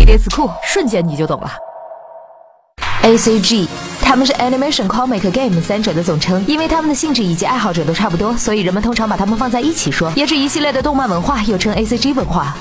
飞碟词库，瞬间你就懂了。A C G，他们是 Animation、Comic、Game 三者的总称，因为他们的性质以及爱好者都差不多，所以人们通常把他们放在一起说，也是一系列的动漫文化，又称 A C G 文化。